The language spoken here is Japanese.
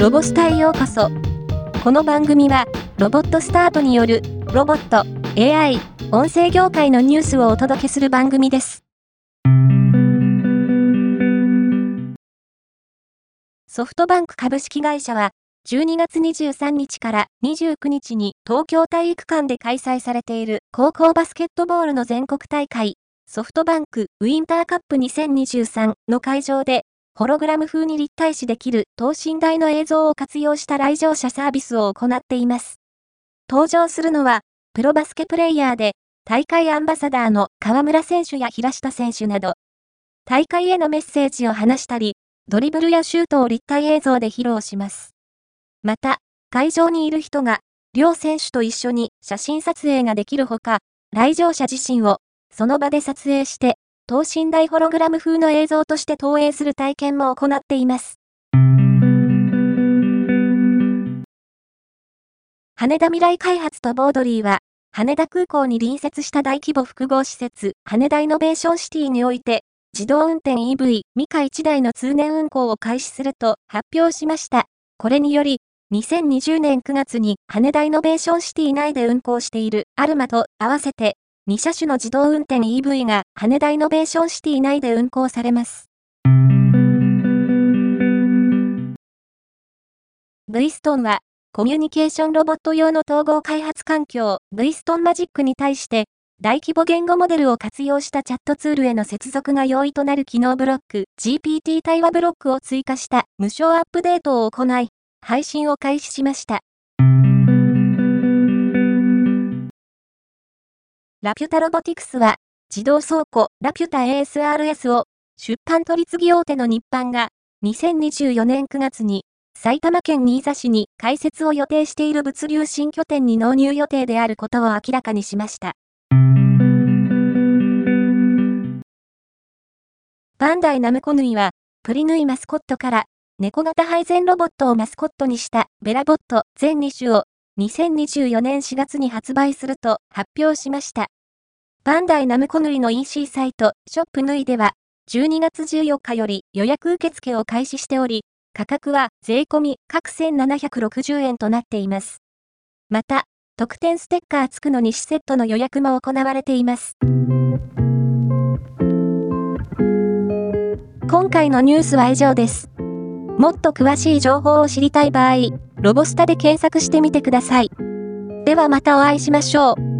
ロボスタへようこそ。この番組は、ロボットスタートによる、ロボット、AI、音声業界のニュースをお届けする番組です。ソフトバンク株式会社は、12月23日から29日に東京体育館で開催されている高校バスケットボールの全国大会、ソフトバンクウィンターカップ2023の会場でホログラム風に立体視できる等身大の映像を活用した来場者サービスを行っています。登場するのは、プロバスケプレイヤーで、大会アンバサダーの河村選手や平下選手など、大会へのメッセージを話したり、ドリブルやシュートを立体映像で披露します。また、会場にいる人が、両選手と一緒に写真撮影ができるほか、来場者自身をその場で撮影して等身大ホログラム風の映像として投影する体験も行っています。羽田未来開発とボードリーは、羽田空港に隣接した大規模複合施設、羽田イノベーションシティにおいて、自動運転 EV ミカ1台の通年運行を開始すると発表しました。これにより、2020年9月に羽田イノベーションシティ内で運行しているアルマと合わせて2車種の自動運転 EV が羽田イノベーションシティ内で運行されます。V ストンは、コミュニケーションロボット用の統合開発環境 V ストンマジックに対して、大規模言語モデルを活用したチャットツールへの接続が容易となる機能ブロック GPT 対話ブロックを追加した無償アップデートを行い、配信を開始しました。ラピュタロボティクスは、自動倉庫ラピュタ ASRS を、出版取次大手の日版が、2024年9月に、埼玉県新座市に開設を予定している物流新拠点に納入予定であることを明らかにしました。バンダイナムコヌイは、プリヌイマスコットから、猫型配膳ロボットをマスコットにしたベラボット全2種を2024年4月に発売すると発表しました。バンダイナムコヌイの EC サイト、ショップヌイでは、12月14日より予約受付を開始しており、価格は税込み各1760円となっています。また、特典ステッカー付くの2種セットの予約も行われています。今回のニュースは以上です。もっと詳しい情報を知りたい場合、ロボスタで検索してみてください。ではまたお会いしましょう。